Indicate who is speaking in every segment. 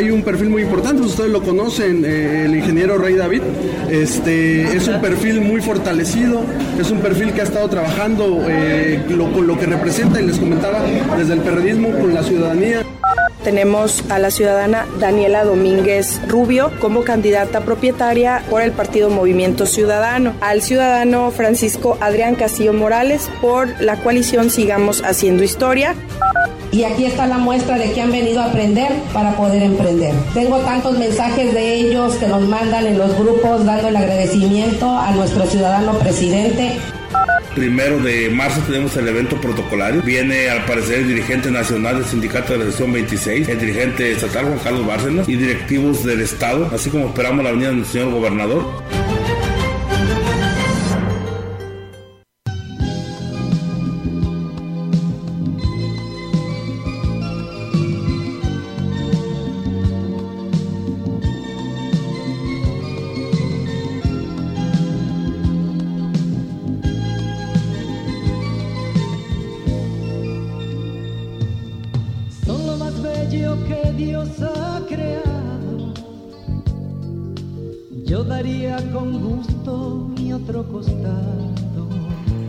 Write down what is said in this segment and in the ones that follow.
Speaker 1: Hay un perfil muy importante, ustedes lo conocen, eh, el ingeniero Rey David. Este, es un perfil muy fortalecido, es un perfil que ha estado trabajando eh, con lo que representa, y les comentaba, desde el periodismo con la ciudadanía.
Speaker 2: Tenemos a la ciudadana Daniela Domínguez Rubio como candidata propietaria por el partido Movimiento Ciudadano, al ciudadano Francisco Adrián Castillo Morales por la coalición Sigamos Haciendo Historia.
Speaker 3: Y aquí está la muestra de que han venido a aprender para poder emprender. Tengo tantos mensajes de ellos que nos mandan en los grupos dando el agradecimiento a nuestro ciudadano presidente.
Speaker 4: Primero de marzo tenemos el evento protocolario. Viene al parecer el dirigente nacional del sindicato de la sección 26, el dirigente estatal Juan Carlos Bárcenas y directivos del estado, así como esperamos la venida del señor gobernador.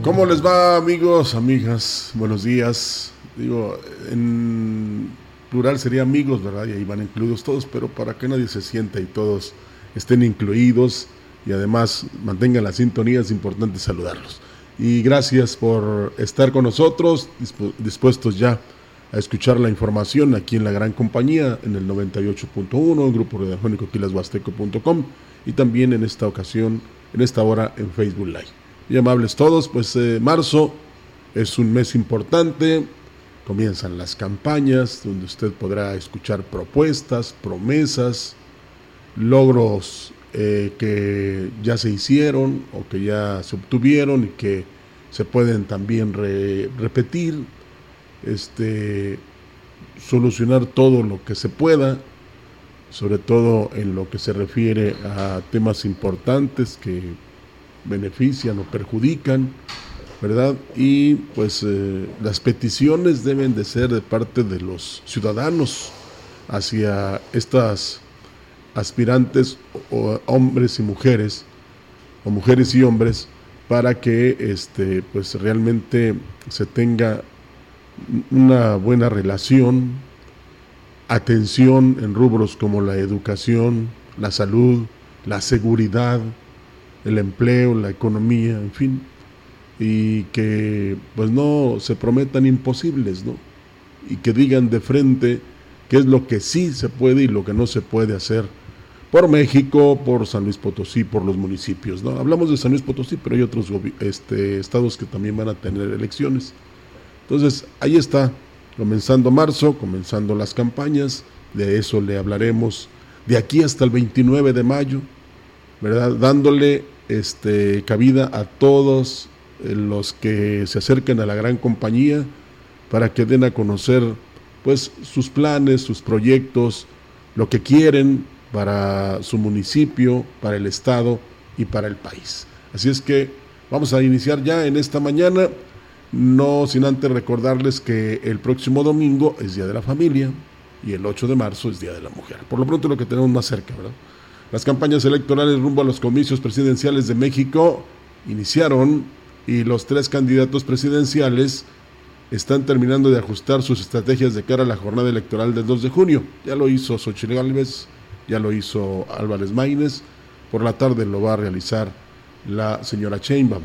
Speaker 5: ¿Cómo les va amigos, amigas? Buenos días. Digo, en plural sería amigos, ¿verdad? Y ahí van incluidos todos, pero para que nadie se sienta y todos estén incluidos y además mantengan la sintonía, es importante saludarlos. Y gracias por estar con nosotros, dispuestos ya a escuchar la información aquí en la gran compañía, en el 98.1, grupo radiofónico y también en esta ocasión, en esta hora en Facebook Live y amables todos, pues eh, marzo es un mes importante, comienzan las campañas donde usted podrá escuchar propuestas, promesas, logros eh, que ya se hicieron o que ya se obtuvieron y que se pueden también repetir, este, solucionar todo lo que se pueda, sobre todo en lo que se refiere a temas importantes que benefician o perjudican, ¿verdad? Y pues eh, las peticiones deben de ser de parte de los ciudadanos hacia estas aspirantes o, hombres y mujeres o mujeres y hombres para que este pues realmente se tenga una buena relación, atención en rubros como la educación, la salud, la seguridad, el empleo, la economía, en fin, y que pues no se prometan imposibles, ¿no? Y que digan de frente qué es lo que sí se puede y lo que no se puede hacer por México, por San Luis Potosí, por los municipios, ¿no? Hablamos de San Luis Potosí, pero hay otros este, estados que también van a tener elecciones. Entonces, ahí está, comenzando marzo, comenzando las campañas, de eso le hablaremos de aquí hasta el 29 de mayo, ¿verdad? Dándole este, cabida a todos eh, los que se acerquen a la gran compañía para que den a conocer pues sus planes, sus proyectos, lo que quieren para su municipio, para el estado y para el país. Así es que vamos a iniciar ya en esta mañana, no sin antes recordarles que el próximo domingo es Día de la Familia y el 8 de marzo es Día de la Mujer. Por lo pronto lo que tenemos más cerca, ¿verdad? Las campañas electorales rumbo a los comicios presidenciales de México iniciaron y los tres candidatos presidenciales están terminando de ajustar sus estrategias de cara a la jornada electoral del 2 de junio. Ya lo hizo Xochitl Gálvez, ya lo hizo Álvarez Maínez, por la tarde lo va a realizar la señora Chainbaum.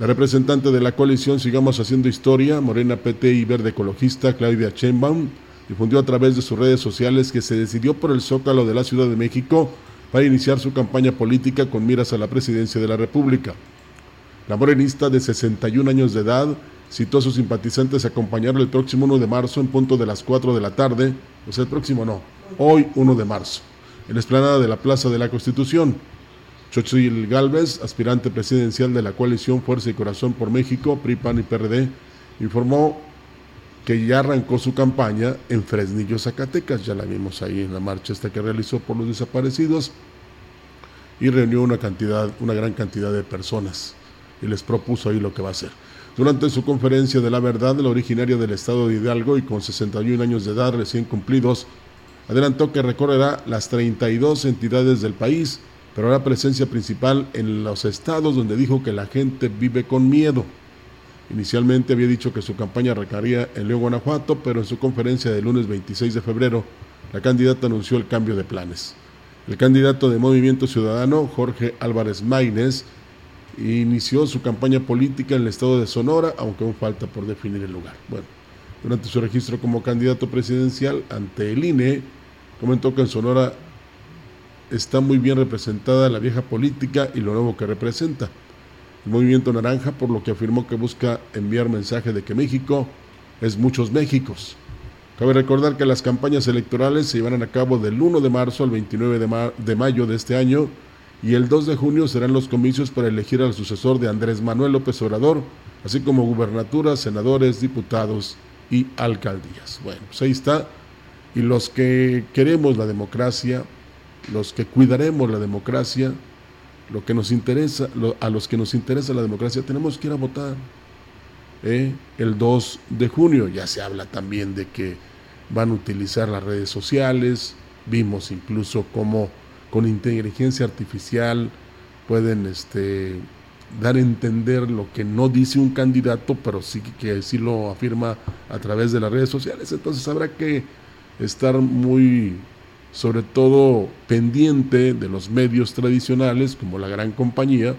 Speaker 5: La representante de la coalición Sigamos Haciendo Historia, Morena PT y Verde Ecologista, Claudia Sheinbaum, difundió a través de sus redes sociales que se decidió por el Zócalo de la Ciudad de México para iniciar su campaña política con miras a la presidencia de la República. La morenista de 61 años de edad citó a sus simpatizantes a acompañarlo el próximo 1 de marzo en punto de las 4 de la tarde, o sea, el próximo no, hoy 1 de marzo, en la explanada de la Plaza de la Constitución. Xochitl Galvez, aspirante presidencial de la coalición Fuerza y Corazón por México, PRI, PAN y PRD, informó que ya arrancó su campaña en Fresnillo, Zacatecas, ya la vimos ahí en la marcha esta que realizó por los desaparecidos y reunió una cantidad, una gran cantidad de personas y les propuso ahí lo que va a hacer. Durante su conferencia de la verdad, la originaria del estado de Hidalgo y con 61 años de edad recién cumplidos, adelantó que recorrerá las 32 entidades del país, pero hará presencia principal en los estados donde dijo que la gente vive con miedo. Inicialmente había dicho que su campaña recaería en León, Guanajuato, pero en su conferencia del lunes 26 de febrero, la candidata anunció el cambio de planes. El candidato de Movimiento Ciudadano, Jorge Álvarez Maínez, inició su campaña política en el estado de Sonora, aunque aún falta por definir el lugar. Bueno, durante su registro como candidato presidencial ante el INE, comentó que en Sonora está muy bien representada la vieja política y lo nuevo que representa el movimiento naranja, por lo que afirmó que busca enviar mensaje de que México es muchos Méxicos. Cabe recordar que las campañas electorales se llevarán a cabo del 1 de marzo al 29 de, de mayo de este año y el 2 de junio serán los comicios para elegir al sucesor de Andrés Manuel López Obrador, así como gubernaturas, senadores, diputados y alcaldías. Bueno, pues ahí está. Y los que queremos la democracia, los que cuidaremos la democracia, lo que nos interesa, a los que nos interesa la democracia, tenemos que ir a votar. ¿eh? El 2 de junio ya se habla también de que van a utilizar las redes sociales, vimos incluso cómo con inteligencia artificial pueden este, dar a entender lo que no dice un candidato, pero sí que sí lo afirma a través de las redes sociales. Entonces habrá que estar muy sobre todo pendiente de los medios tradicionales como la gran compañía,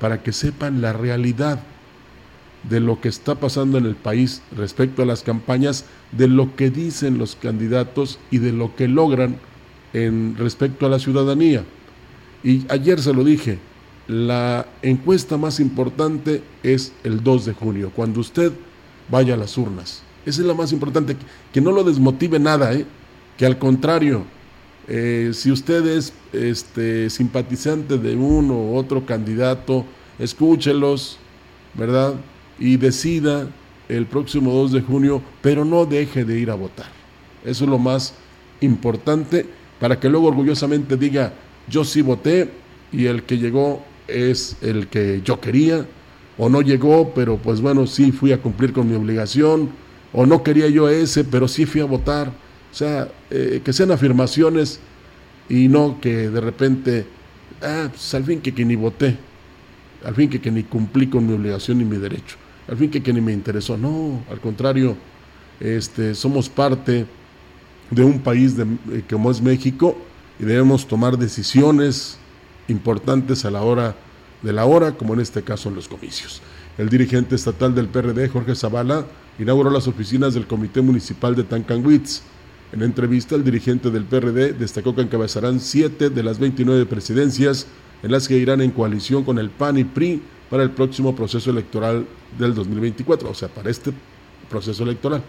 Speaker 5: para que sepan la realidad de lo que está pasando en el país respecto a las campañas, de lo que dicen los candidatos y de lo que logran en respecto a la ciudadanía. Y ayer se lo dije, la encuesta más importante es el 2 de junio, cuando usted vaya a las urnas. Esa es la más importante, que no lo desmotive nada, ¿eh? que al contrario, eh, si usted es este, simpatizante de uno u otro candidato, escúchelos, ¿verdad? Y decida el próximo 2 de junio, pero no deje de ir a votar. Eso es lo más importante para que luego orgullosamente diga, yo sí voté y el que llegó es el que yo quería, o no llegó, pero pues bueno, sí fui a cumplir con mi obligación, o no quería yo ese, pero sí fui a votar o sea, eh, que sean afirmaciones y no que de repente, ah, pues al fin que, que ni voté, al fin que, que ni cumplí con mi obligación ni mi derecho, al fin que, que ni me interesó. No, al contrario, este, somos parte de un país de, eh, como es México y debemos tomar decisiones importantes a la hora de la hora, como en este caso los comicios. El dirigente estatal del PRD, Jorge Zavala, inauguró las oficinas del Comité Municipal de Tancanwitz en entrevista, el dirigente del PRD destacó que encabezarán siete de las 29 presidencias en las que irán en coalición con el PAN y PRI para el próximo proceso electoral del 2024, o sea, para este proceso electoral.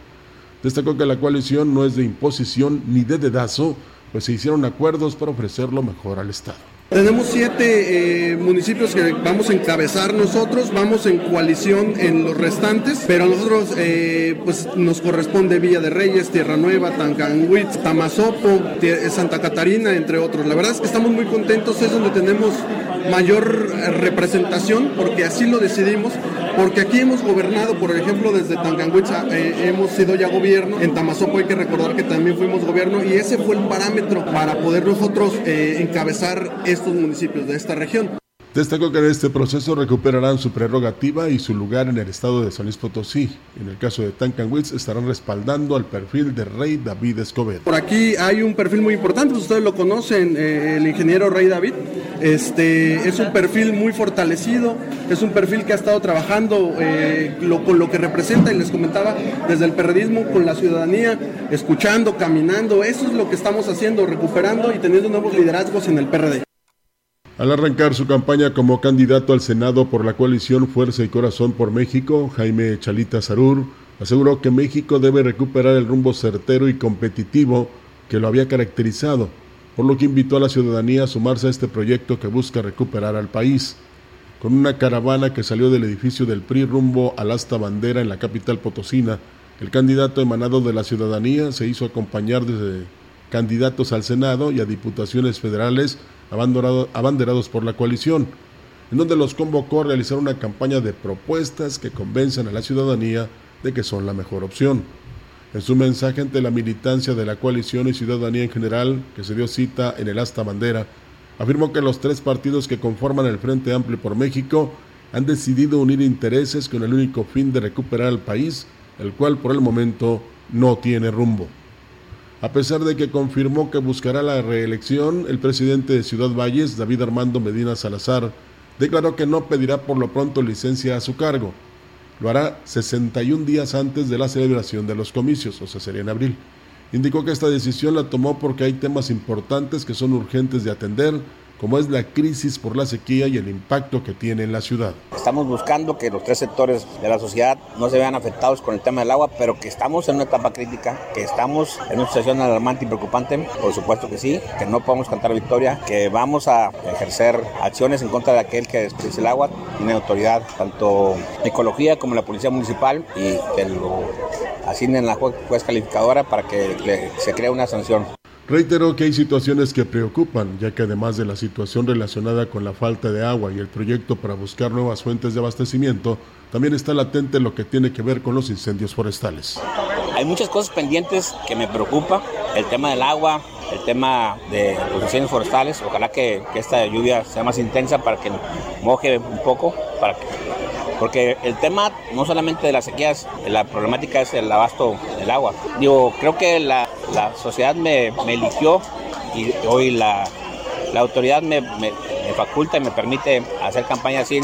Speaker 5: Destacó que la coalición no es de imposición ni de dedazo, pues se hicieron acuerdos para ofrecer lo mejor al Estado.
Speaker 1: Tenemos siete eh, municipios que vamos a encabezar nosotros, vamos en coalición en los restantes, pero a nosotros eh, pues nos corresponde Villa de Reyes, Tierra Nueva, Tancanhuitz, Tamazopo, Santa Catarina, entre otros. La verdad es que estamos muy contentos, es donde tenemos mayor representación, porque así lo decidimos, porque aquí hemos gobernado, por ejemplo, desde Tancanhuitz eh, hemos sido ya gobierno, en Tamazopo hay que recordar que también fuimos gobierno y ese fue el parámetro para poder nosotros encabezar estos municipios de esta región.
Speaker 5: Destacó que en este proceso recuperarán su prerrogativa y su lugar en el estado de San Luis Potosí. En el caso de Tancanwitz estarán respaldando al perfil de Rey David Escobedo.
Speaker 1: Por aquí hay un perfil muy importante, ustedes lo conocen, eh, el ingeniero Rey David. Este, es un perfil muy fortalecido, es un perfil que ha estado trabajando eh, con lo que representa, y les comentaba, desde el periodismo, con la ciudadanía, escuchando, caminando. Eso es lo que estamos haciendo, recuperando y teniendo nuevos liderazgos en el PRD.
Speaker 5: Al arrancar su campaña como candidato al Senado por la coalición Fuerza y Corazón por México, Jaime Chalita Sarur aseguró que México debe recuperar el rumbo certero y competitivo que lo había caracterizado, por lo que invitó a la ciudadanía a sumarse a este proyecto que busca recuperar al país. Con una caravana que salió del edificio del PRI rumbo al asta bandera en la capital potosina, el candidato emanado de la ciudadanía se hizo acompañar de candidatos al Senado y a diputaciones federales abanderados por la coalición, en donde los convocó a realizar una campaña de propuestas que convenzan a la ciudadanía de que son la mejor opción. En su mensaje ante la militancia de la coalición y ciudadanía en general, que se dio cita en el Asta Bandera, afirmó que los tres partidos que conforman el Frente Amplio por México han decidido unir intereses con el único fin de recuperar al país, el cual por el momento no tiene rumbo. A pesar de que confirmó que buscará la reelección, el presidente de Ciudad Valles, David Armando Medina Salazar, declaró que no pedirá por lo pronto licencia a su cargo. Lo hará 61 días antes de la celebración de los comicios, o sea, sería en abril. Indicó que esta decisión la tomó porque hay temas importantes que son urgentes de atender como es la crisis por la sequía y el impacto que tiene en la ciudad.
Speaker 6: Estamos buscando que los tres sectores de la sociedad no se vean afectados con el tema del agua, pero que estamos en una etapa crítica, que estamos en una situación alarmante y preocupante, por supuesto que sí, que no podemos cantar victoria, que vamos a ejercer acciones en contra de aquel que desperdicia el agua, tiene autoridad tanto ecología como la policía municipal y que lo asignen la juez calificadora para que se cree una sanción.
Speaker 5: Reiteró que hay situaciones que preocupan, ya que además de la situación relacionada con la falta de agua y el proyecto para buscar nuevas fuentes de abastecimiento, también está latente lo que tiene que ver con los incendios forestales.
Speaker 6: Hay muchas cosas pendientes que me preocupa, el tema del agua, el tema de los incendios forestales, ojalá que, que esta lluvia sea más intensa para que moje un poco, para que porque el tema no solamente de las sequías, la problemática es el abasto del agua. Digo, creo que la, sociedad me, eligió y hoy la, autoridad me, me, faculta y me permite hacer campaña así.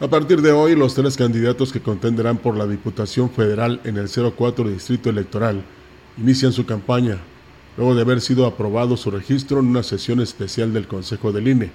Speaker 5: A partir de hoy, los tres candidatos que contenderán por la Diputación Federal en el 04 Distrito Electoral inician su campaña, luego de haber sido aprobado su registro en una sesión especial del Consejo del INE.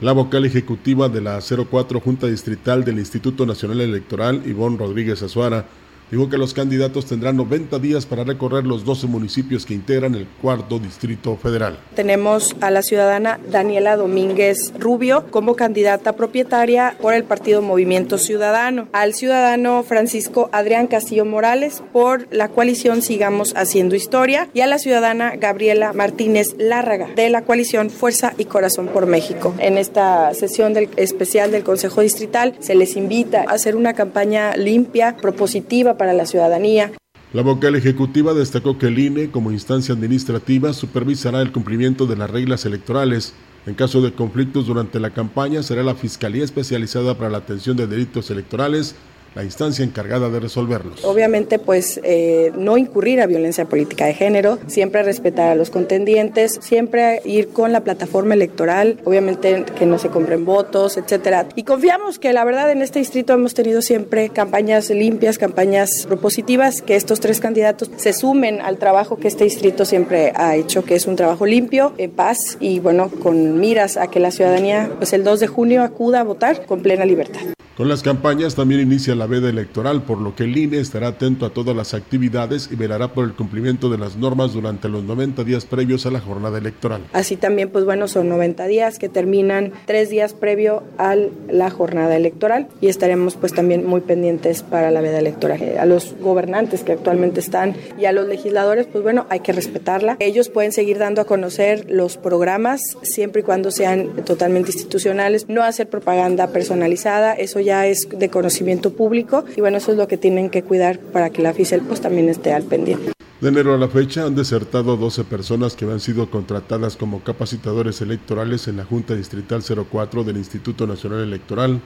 Speaker 5: La vocal ejecutiva de la 04 Junta Distrital del Instituto Nacional Electoral, Ivonne Rodríguez Azuara, dijo que los candidatos tendrán 90 días para recorrer los 12 municipios que integran el cuarto distrito federal.
Speaker 2: Tenemos a la ciudadana Daniela Domínguez Rubio como candidata propietaria por el partido Movimiento Ciudadano, al ciudadano Francisco Adrián Castillo Morales por la coalición Sigamos Haciendo Historia y a la ciudadana Gabriela Martínez Lárraga de la coalición Fuerza y Corazón por México. En esta sesión del, especial del Consejo Distrital se les invita a hacer una campaña limpia, propositiva, para la ciudadanía.
Speaker 5: La vocal ejecutiva destacó que el INE, como instancia administrativa, supervisará el cumplimiento de las reglas electorales. En caso de conflictos durante la campaña, será la Fiscalía Especializada para la Atención de Delitos Electorales la instancia encargada de resolverlos.
Speaker 2: Obviamente, pues eh, no incurrir a violencia política de género, siempre respetar a los contendientes, siempre ir con la plataforma electoral, obviamente que no se compren votos, etcétera. Y confiamos que la verdad en este distrito hemos tenido siempre campañas limpias, campañas propositivas, que estos tres candidatos se sumen al trabajo que este distrito siempre ha hecho, que es un trabajo limpio, en paz y bueno, con miras a que la ciudadanía pues el 2 de junio acuda a votar con plena libertad.
Speaker 5: Con las campañas también inicia la veda electoral, por lo que el INE estará atento a todas las actividades y velará por el cumplimiento de las normas durante los 90 días previos a la jornada electoral.
Speaker 2: Así también, pues bueno, son 90 días que terminan tres días previo a la jornada electoral y estaremos pues también muy pendientes para la veda electoral. A los gobernantes que actualmente están y a los legisladores, pues bueno, hay que respetarla. Ellos pueden seguir dando a conocer los programas siempre y cuando sean totalmente institucionales, no hacer propaganda personalizada, eso ya ya es de conocimiento público y bueno, eso es lo que tienen que cuidar para que la FICEL pues también esté al pendiente.
Speaker 5: De enero a la fecha han desertado 12 personas que han sido contratadas como capacitadores electorales en la Junta Distrital 04 del Instituto Nacional Electoral,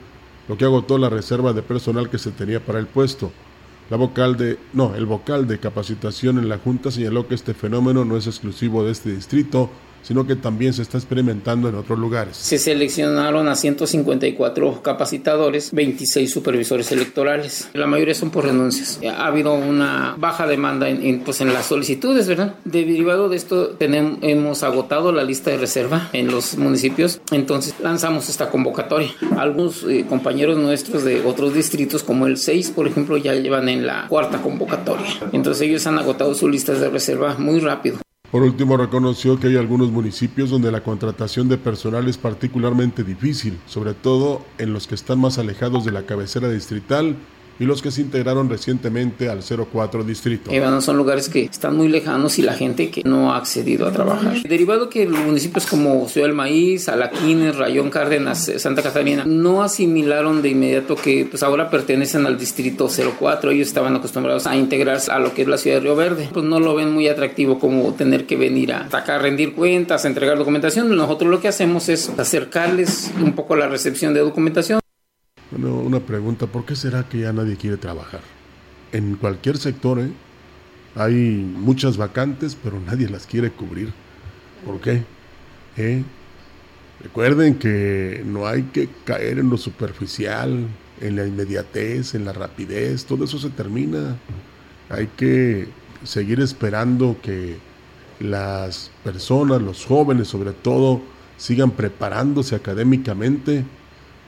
Speaker 5: lo que agotó la reserva de personal que se tenía para el puesto. La vocal de, no, el vocal de capacitación en la Junta señaló que este fenómeno no es exclusivo de este distrito, sino que también se está experimentando en otros lugares.
Speaker 7: Se seleccionaron a 154 capacitadores, 26 supervisores electorales. La mayoría son por renuncias. Ha habido una baja demanda en, pues en las solicitudes, ¿verdad? Derivado de esto, tenemos, hemos agotado la lista de reserva en los municipios, entonces lanzamos esta convocatoria. Algunos eh, compañeros nuestros de otros distritos, como el 6, por ejemplo, ya llevan en la cuarta convocatoria. Entonces ellos han agotado sus listas de reserva muy rápido.
Speaker 5: Por último, reconoció que hay algunos municipios donde la contratación de personal es particularmente difícil, sobre todo en los que están más alejados de la cabecera distrital y los que se integraron recientemente al 04 distrito.
Speaker 7: Eh, son lugares que están muy lejanos y la gente que no ha accedido a trabajar. Derivado que los municipios como Ciudad del Maíz, Alaquines, Rayón Cárdenas, eh, Santa Catarina no asimilaron de inmediato que pues ahora pertenecen al distrito 04. Ellos estaban acostumbrados a integrarse a lo que es la ciudad de Río Verde. Pues no lo ven muy atractivo como tener que venir a atacar, rendir cuentas, a entregar documentación. Nosotros lo que hacemos es acercarles un poco la recepción de documentación
Speaker 5: bueno, una pregunta, ¿por qué será que ya nadie quiere trabajar? En cualquier sector, ¿eh? Hay muchas vacantes, pero nadie las quiere cubrir. ¿Por qué? ¿Eh? Recuerden que no hay que caer en lo superficial, en la inmediatez, en la rapidez, todo eso se termina. Hay que seguir esperando que las personas, los jóvenes sobre todo, sigan preparándose académicamente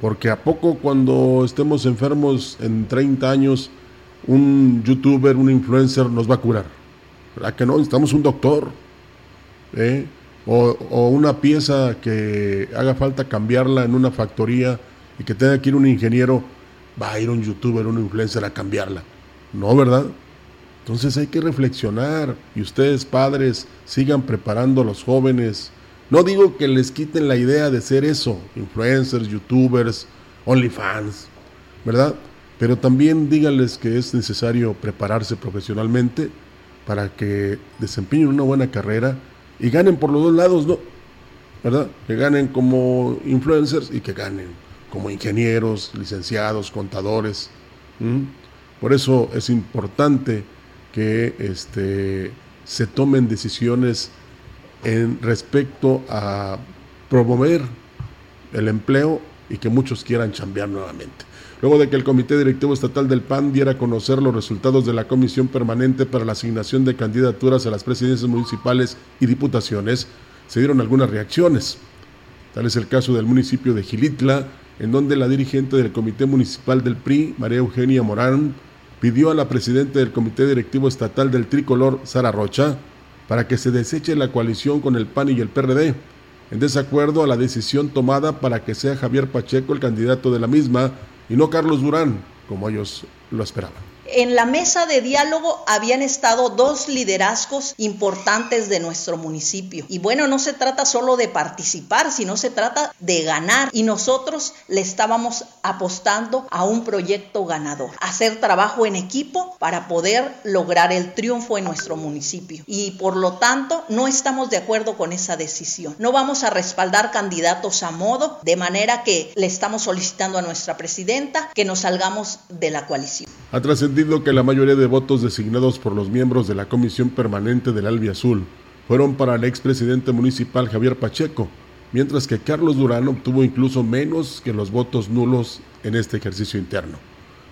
Speaker 5: porque a poco cuando estemos enfermos en 30 años, un youtuber, un influencer nos va a curar. ¿Verdad que no? Necesitamos un doctor. ¿eh? O, una pieza que haga falta cambiarla en una factoría y que tenga que ir un ingeniero, va a ir un youtuber, un influencer a cambiarla. No, ¿verdad? Entonces hay que reflexionar y ustedes padres sigan preparando a los jóvenes no digo que les quiten la idea de ser eso, influencers, youtubers, OnlyFans, ¿verdad? Pero también díganles que es necesario prepararse profesionalmente para que desempeñen una buena carrera y ganen por los dos lados, ¿no? ¿Verdad? Que ganen como influencers y que ganen como ingenieros, licenciados, contadores. Por eso es importante que este, se tomen decisiones en respecto a promover el empleo y que muchos quieran chambear nuevamente. Luego de que el Comité Directivo Estatal del PAN diera a conocer los resultados de la Comisión Permanente para la asignación de candidaturas a las presidencias municipales y diputaciones, se dieron algunas reacciones. Tal es el caso del municipio de Gilitla, en donde la dirigente del Comité Municipal del PRI, María Eugenia Morán, pidió a la presidenta del Comité Directivo Estatal del Tricolor, Sara Rocha, para que se deseche la coalición con el PAN y el PRD, en desacuerdo a la decisión tomada para que sea Javier Pacheco el candidato de la misma y no Carlos Durán, como ellos lo esperaban.
Speaker 8: En la mesa de diálogo habían estado dos liderazgos importantes de nuestro municipio. Y bueno, no se trata solo de participar, sino se trata de ganar. Y nosotros le estábamos apostando a un proyecto ganador, hacer trabajo en equipo para poder lograr el triunfo en nuestro municipio. Y por lo tanto, no estamos de acuerdo con esa decisión. No vamos a respaldar candidatos a modo, de manera que le estamos solicitando a nuestra presidenta que nos salgamos de la coalición
Speaker 5: que la mayoría de votos designados por los miembros de la Comisión Permanente del Albi Azul fueron para el expresidente municipal Javier Pacheco, mientras que Carlos Durán obtuvo incluso menos que los votos nulos en este ejercicio interno.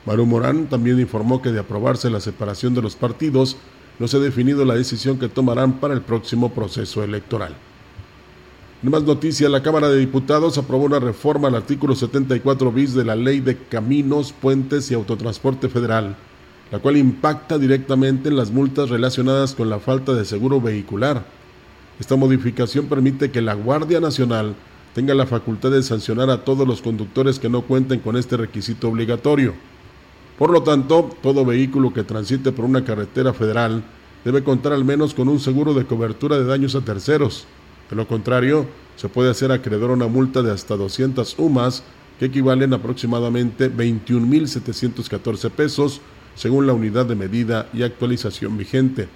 Speaker 5: Maru Morán también informó que de aprobarse la separación de los partidos, no se ha definido la decisión que tomarán para el próximo proceso electoral. En más noticias, la Cámara de Diputados aprobó una reforma al artículo 74 bis de la Ley de Caminos, Puentes y Autotransporte Federal, la cual impacta directamente en las multas relacionadas con la falta de seguro vehicular. Esta modificación permite que la Guardia Nacional tenga la facultad de sancionar a todos los conductores que no cuenten con este requisito obligatorio. Por lo tanto, todo vehículo que transite por una carretera federal debe contar al menos con un seguro de cobertura de daños a terceros de lo contrario, se puede hacer acreedor a una multa de hasta 200 UMAS, que equivalen aproximadamente 21.714 pesos, según la unidad de medida y actualización vigente.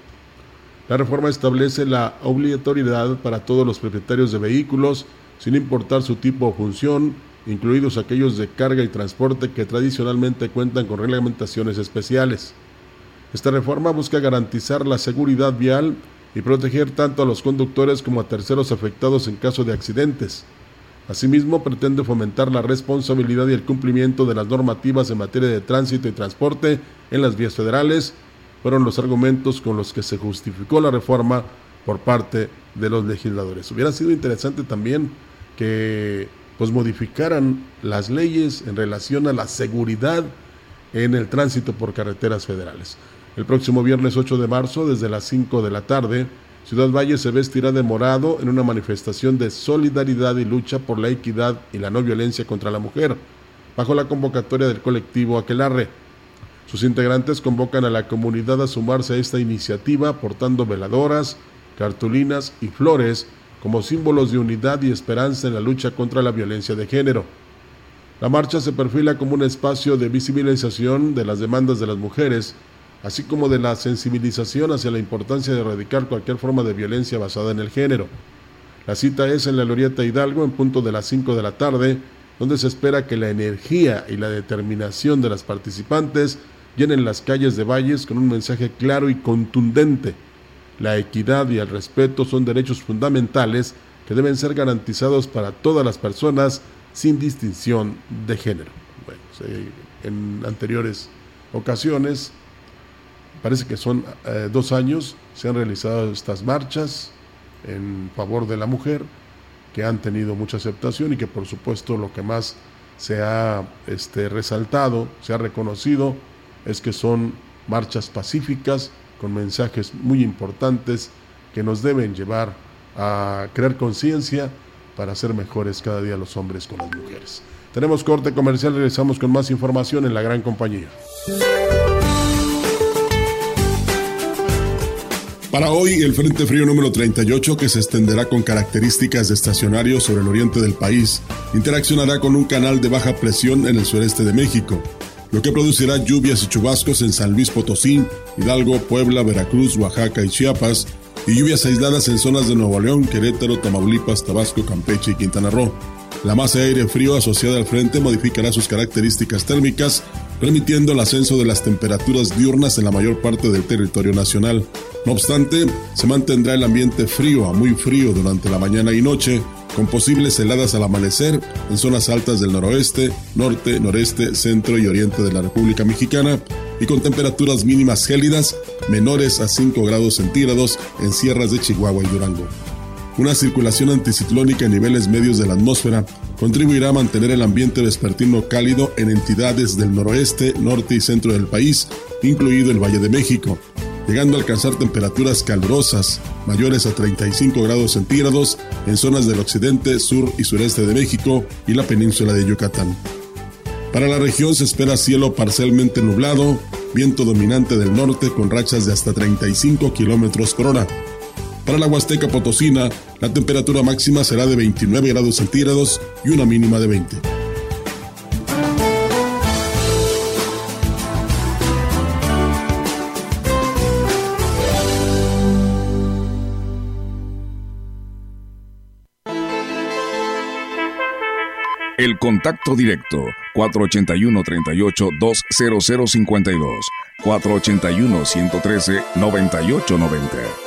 Speaker 5: La reforma establece la obligatoriedad para todos los propietarios de vehículos, sin importar su tipo o función, incluidos aquellos de carga y transporte que tradicionalmente cuentan con reglamentaciones especiales. Esta reforma busca garantizar la seguridad vial y proteger tanto a los conductores como a terceros afectados en caso de accidentes. Asimismo, pretende fomentar la responsabilidad y el cumplimiento de las normativas en materia de tránsito y transporte en las vías federales. Fueron los argumentos con los que se justificó la reforma por parte de los legisladores. Hubiera sido interesante también que pues modificaran las leyes en relación a la seguridad en el tránsito por carreteras federales. El próximo viernes 8 de marzo, desde las 5 de la tarde, Ciudad Valle se vestirá de morado en una manifestación de solidaridad y lucha por la equidad y la no violencia contra la mujer, bajo la convocatoria del colectivo Aquelarre. Sus integrantes convocan a la comunidad a sumarse a esta iniciativa portando veladoras, cartulinas y flores como símbolos de unidad y esperanza en la lucha contra la violencia de género. La marcha se perfila como un espacio de visibilización de las demandas de las mujeres, así como de la sensibilización hacia la importancia de erradicar cualquier forma de violencia basada en el género. La cita es en la Glorieta Hidalgo en punto de las 5 de la tarde, donde se espera que la energía y la determinación de las participantes llenen las calles de Valles con un mensaje claro y contundente la equidad y el respeto son derechos fundamentales que deben ser garantizados para todas las personas sin distinción de género. Bueno, en anteriores ocasiones, parece que son eh, dos años, se han realizado estas marchas en favor de la mujer, que han tenido mucha aceptación y que por supuesto lo que más se ha este, resaltado, se ha reconocido, es que son marchas pacíficas, con mensajes muy importantes que nos deben llevar a crear conciencia para ser mejores cada día los hombres con las mujeres. Tenemos corte comercial, regresamos con más información en la gran compañía. Para hoy, el Frente Frío número 38, que se extenderá con características de estacionario sobre el oriente del país, interaccionará con un canal de baja presión en el sureste de México lo que producirá lluvias y chubascos en San Luis Potosí, Hidalgo, Puebla, Veracruz, Oaxaca y Chiapas, y lluvias aisladas en zonas de Nuevo León, Querétaro, Tamaulipas, Tabasco, Campeche y Quintana Roo. La masa de aire frío asociada al frente modificará sus características térmicas, permitiendo el ascenso de las temperaturas diurnas en la mayor parte del territorio nacional. No obstante, se mantendrá el ambiente frío a muy frío durante la mañana y noche, con posibles heladas al amanecer en zonas altas del noroeste, norte, noreste, centro y oriente de la República Mexicana y con temperaturas mínimas gélidas menores a 5 grados centígrados en sierras de Chihuahua y Durango. Una circulación anticiclónica en niveles medios de la atmósfera contribuirá a mantener el ambiente vespertino cálido en entidades del noroeste, norte y centro del país, incluido el Valle de México, llegando a alcanzar temperaturas calurosas mayores a 35 grados centígrados en zonas del occidente, sur y sureste de México y la península de Yucatán. Para la región se espera cielo parcialmente nublado, viento dominante del norte con rachas de hasta 35 kilómetros por hora. Para la Huasteca Potosina, la temperatura máxima será de 29 grados centígrados y una mínima de 20.
Speaker 9: El contacto directo 481-38-20052 481-113-9890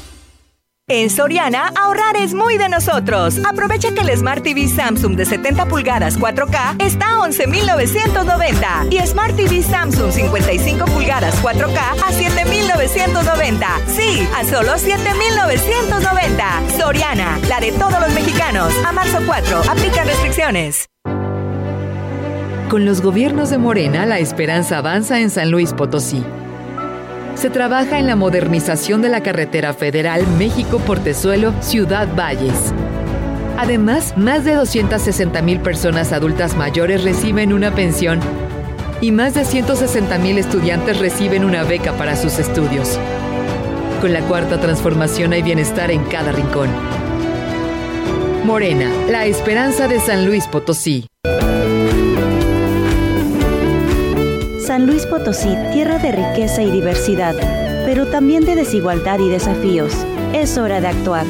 Speaker 10: En Soriana, ahorrar es muy de nosotros. Aprovecha que el Smart TV Samsung de 70 pulgadas 4K está a 11,990 y Smart TV Samsung 55 pulgadas 4K a 7,990. Sí, a solo 7,990. Soriana, la de todos los mexicanos. A marzo 4, aplica restricciones.
Speaker 11: Con los gobiernos de Morena, la esperanza avanza en San Luis Potosí se trabaja en la modernización de la carretera federal México-Portezuelo Ciudad Valles. Además, más de 260 mil personas adultas mayores reciben una pensión y más de 160 mil estudiantes reciben una beca para sus estudios. Con la cuarta transformación hay bienestar en cada rincón. Morena, la esperanza de San Luis Potosí.
Speaker 12: San Luis Potosí, tierra de riqueza y diversidad, pero también de desigualdad y desafíos. Es hora de actuar.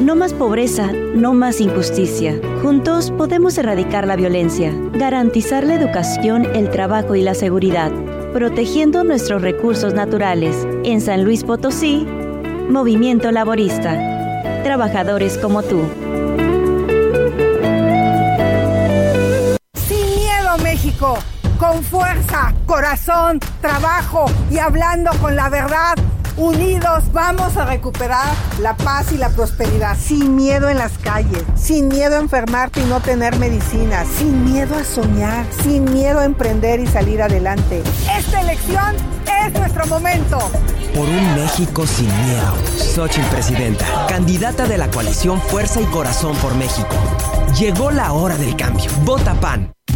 Speaker 12: No más pobreza, no más injusticia. Juntos podemos erradicar la violencia, garantizar la educación, el trabajo y la seguridad, protegiendo nuestros recursos naturales. En San Luis Potosí, Movimiento Laborista. Trabajadores como tú.
Speaker 13: Sin miedo, México con fuerza, corazón, trabajo y hablando con la verdad. Unidos vamos a recuperar la paz y la prosperidad. Sin miedo en las calles, sin miedo a enfermarte y no tener medicina, sin miedo a soñar, sin miedo a emprender y salir adelante. Esta elección es nuestro momento.
Speaker 14: Por un México sin miedo. Xochitl Presidenta, candidata de la coalición Fuerza y Corazón por México. Llegó la hora del cambio. Vota PAN.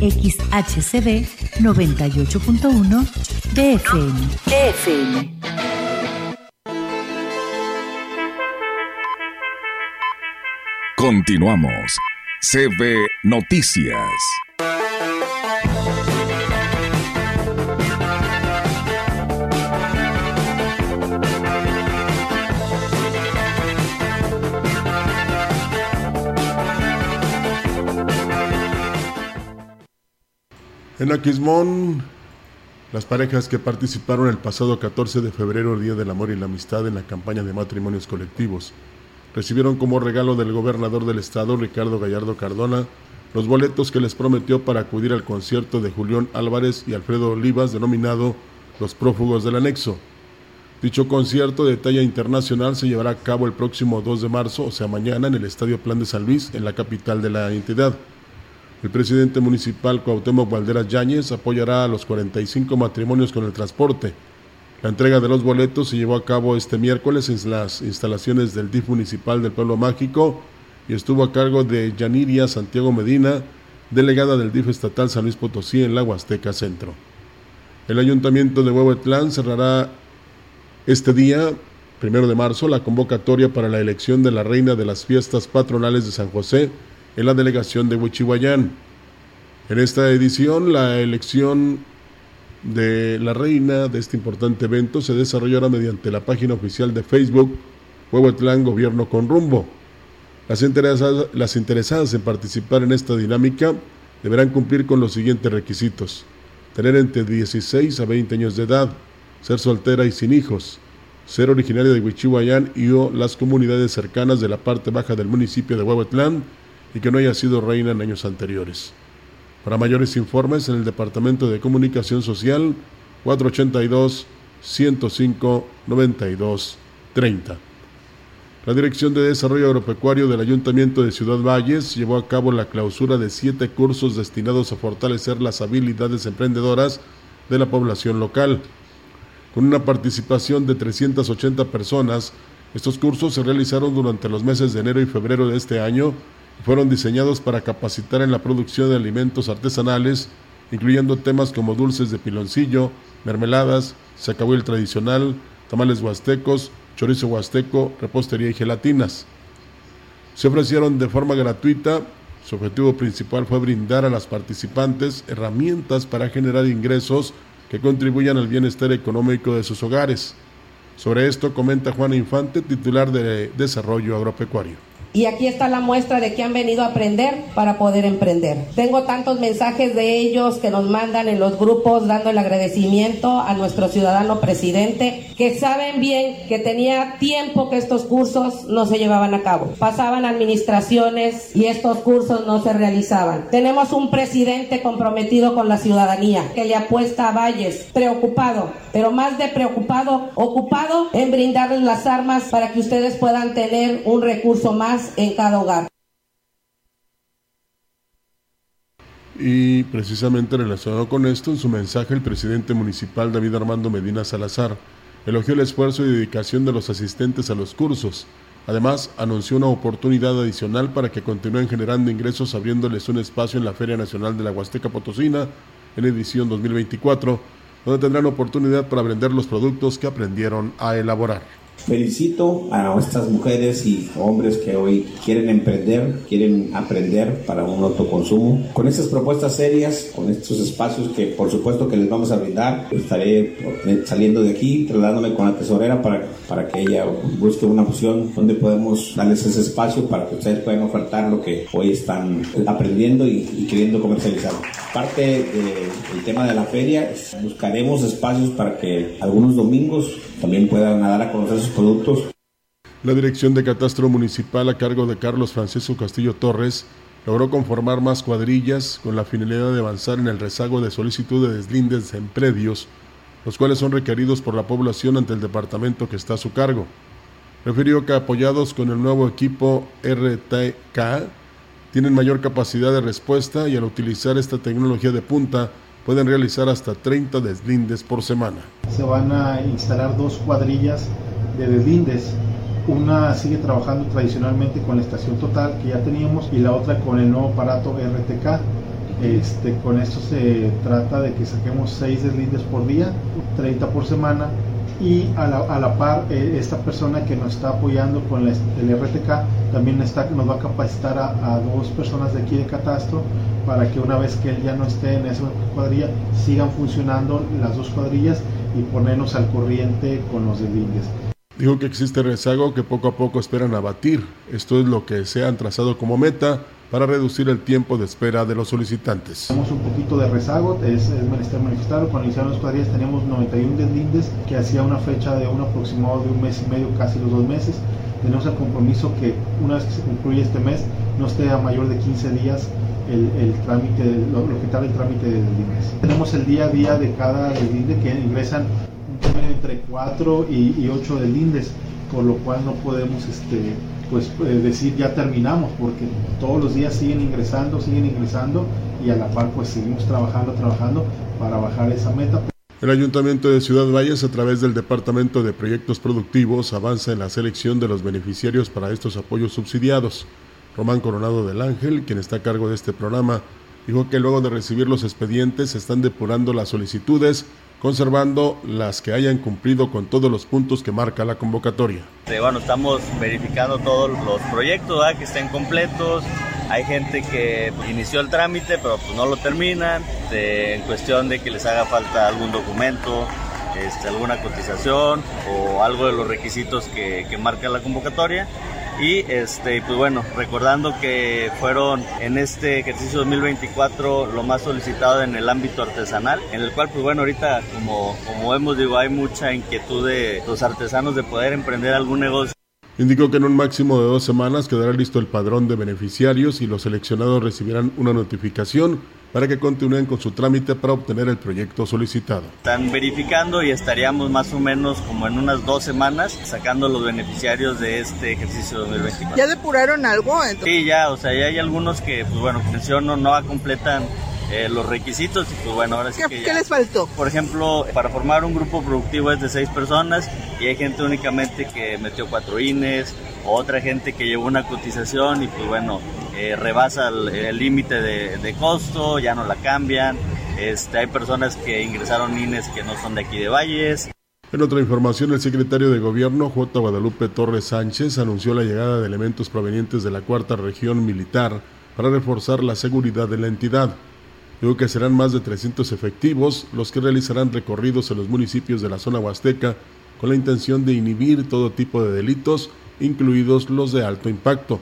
Speaker 15: XHCB 98.1 DFM. DFM.
Speaker 9: Continuamos. CB Noticias.
Speaker 5: En Aquismón, las parejas que participaron el pasado 14 de febrero, Día del Amor y la Amistad, en la campaña de matrimonios colectivos, recibieron como regalo del gobernador del estado, Ricardo Gallardo Cardona, los boletos que les prometió para acudir al concierto de Julián Álvarez y Alfredo Olivas, denominado Los Prófugos del Anexo. Dicho concierto de talla internacional se llevará a cabo el próximo 2 de marzo, o sea mañana, en el Estadio Plan de San Luis, en la capital de la entidad. El presidente municipal Cuauhtémoc Valderas Yáñez apoyará a los 45 matrimonios con el transporte. La entrega de los boletos se llevó a cabo este miércoles en las instalaciones del DIF municipal del Pueblo Mágico y estuvo a cargo de Yaniria Santiago Medina, delegada del DIF estatal San Luis Potosí en la Huasteca Centro. El ayuntamiento de Huehuetlán cerrará este día, primero de marzo, la convocatoria para la elección de la reina de las fiestas patronales de San José, en la delegación de Huichihuayán. En esta edición, la elección de la reina de este importante evento se desarrollará mediante la página oficial de Facebook Huehuetlán Gobierno con Rumbo. Las interesadas, las interesadas en participar en esta dinámica deberán cumplir con los siguientes requisitos. Tener entre 16 a 20 años de edad, ser soltera y sin hijos, ser originaria de Huichihuayán y o las comunidades cercanas de la parte baja del municipio de Huehuetlán y que no haya sido reina en años anteriores. Para mayores informes en el Departamento de Comunicación Social 482 105 92 30. La Dirección de Desarrollo Agropecuario del Ayuntamiento de Ciudad Valles llevó a cabo la clausura de siete cursos destinados a fortalecer las habilidades emprendedoras de la población local. Con una participación de 380 personas, estos cursos se realizaron durante los meses de enero y febrero de este año fueron diseñados para capacitar en la producción de alimentos artesanales, incluyendo temas como dulces de piloncillo, mermeladas, sacabuel tradicional, tamales huastecos, chorizo huasteco, repostería y gelatinas. Se ofrecieron de forma gratuita. Su objetivo principal fue brindar a las participantes herramientas para generar ingresos que contribuyan al bienestar económico de sus hogares. Sobre esto comenta Juana Infante, titular de Desarrollo Agropecuario.
Speaker 16: Y aquí está la muestra de que han venido a aprender para poder emprender. Tengo tantos mensajes de ellos que nos mandan en los grupos dando el agradecimiento a nuestro ciudadano presidente, que saben bien que tenía tiempo que estos cursos no se llevaban a cabo. Pasaban administraciones y estos cursos no se realizaban. Tenemos un presidente comprometido con la ciudadanía, que le apuesta a Valles, preocupado, pero más de preocupado, ocupado en brindarles las armas para que ustedes puedan tener un recurso más en cada hogar.
Speaker 5: Y precisamente relacionado con esto, en su mensaje el presidente municipal David Armando Medina Salazar elogió el esfuerzo y dedicación de los asistentes a los cursos. Además, anunció una oportunidad adicional para que continúen generando ingresos abriéndoles un espacio en la Feria Nacional de la Huasteca Potosina en edición 2024, donde tendrán oportunidad para vender los productos que aprendieron a elaborar.
Speaker 6: Felicito a estas mujeres y hombres que hoy quieren emprender, quieren aprender para un autoconsumo. Con estas propuestas serias, con estos espacios que por supuesto que les vamos a brindar, estaré saliendo de aquí, trasladándome con la tesorera para, para que ella busque una opción donde podemos darles ese espacio para que ustedes puedan ofertar lo que hoy están aprendiendo y, y queriendo comercializar. Parte del tema de la feria, buscaremos espacios para que algunos domingos también puedan dar a conocer sus productos.
Speaker 5: La Dirección de Catastro Municipal a cargo de Carlos Francisco Castillo Torres logró conformar más cuadrillas con la finalidad de avanzar en el rezago de solicitud de deslindes en predios, los cuales son requeridos por la población ante el departamento que está a su cargo. Refirió que apoyados con el nuevo equipo RTK, tienen mayor capacidad de respuesta y al utilizar esta tecnología de punta, pueden realizar hasta 30 deslindes por semana.
Speaker 17: Se van a instalar dos cuadrillas de deslindes. Una sigue trabajando tradicionalmente con la estación total que ya teníamos y la otra con el nuevo aparato RTK. Este, con esto se trata de que saquemos 6 deslindes por día, 30 por semana y a la, a la par eh, esta persona que nos está apoyando con el RTK también está, nos va a capacitar a, a, dos personas de aquí de Catastro para que una vez que él ya no esté en esa cuadrilla sigan funcionando las dos cuadrillas y ponernos al corriente con los deslindes.
Speaker 5: Dijo que existe rezago que poco a poco esperan abatir. Esto es lo que se han trazado como meta para reducir el tiempo de espera de los solicitantes.
Speaker 17: Tenemos un poquito de rezago, es, es menester manifestarlo. Cuando iniciaron los cuadrillas teníamos 91 deslindes, que hacía una fecha de un aproximado de un mes y medio, casi los dos meses. Tenemos el compromiso que una vez que se concluye este mes, no esté a mayor de 15 días el, el trámite, lo, lo, que tarda el trámite de deslindes. Tenemos el día a día de cada deslinde que ingresan entre 4 y, y 8 deslindes, por lo cual no podemos este, pues eh, decir ya terminamos, porque todos los días siguen ingresando, siguen ingresando y a la par pues seguimos trabajando, trabajando para bajar esa meta.
Speaker 5: El Ayuntamiento de Ciudad Valles, a través del Departamento de Proyectos Productivos, avanza en la selección de los beneficiarios para estos apoyos subsidiados. Román Coronado del Ángel, quien está a cargo de este programa, dijo que luego de recibir los expedientes se están depurando las solicitudes conservando las que hayan cumplido con todos los puntos que marca la convocatoria.
Speaker 18: Bueno, estamos verificando todos los proyectos que estén completos,
Speaker 19: hay gente que inició el trámite pero pues no lo terminan, en cuestión de que les haga falta algún documento, este, alguna cotización o algo de los requisitos que marca la convocatoria. Y este, pues bueno, recordando que fueron en este ejercicio 2024 lo más solicitado en el ámbito artesanal, en el cual pues bueno, ahorita como, como vemos, digo, hay mucha inquietud de los artesanos de poder emprender algún negocio.
Speaker 5: Indicó que en un máximo de dos semanas quedará listo el padrón de beneficiarios y los seleccionados recibirán una notificación para que continúen con su trámite para obtener el proyecto solicitado.
Speaker 19: Están verificando y estaríamos más o menos como en unas dos semanas sacando los beneficiarios de este ejercicio 2024.
Speaker 13: ¿Ya depuraron algo?
Speaker 19: Sí, ya, o sea, ya hay algunos que, pues bueno, menciono, no completan eh, los requisitos y pues bueno, ahora sí
Speaker 13: ¿Qué,
Speaker 19: que
Speaker 13: ¿Qué les faltó?
Speaker 19: Por ejemplo, para formar un grupo productivo es de seis personas y hay gente únicamente que metió cuatro INES, otra gente que llevó una cotización y pues bueno, eh, rebasa el límite de, de, costo, ya no la cambian. Este, hay personas que ingresaron INES que no son de aquí de Valles.
Speaker 5: En otra información, el secretario de Gobierno, J. Guadalupe Torres Sánchez, anunció la llegada de elementos provenientes de la cuarta región militar para reforzar la seguridad de la entidad. Digo que serán más de 300 efectivos los que realizarán recorridos en los municipios de la zona huasteca con la intención de inhibir todo tipo de delitos, incluidos los de alto impacto.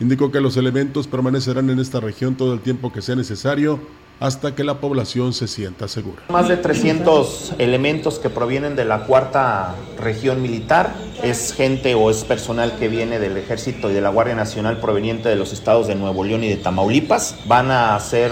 Speaker 5: Indicó que los elementos permanecerán en esta región todo el tiempo que sea necesario hasta que la población se sienta segura.
Speaker 18: Más de 300 elementos que provienen de la cuarta región militar. Es gente o es personal que viene del ejército y de la Guardia Nacional proveniente de los estados de Nuevo León y de Tamaulipas. Van a ser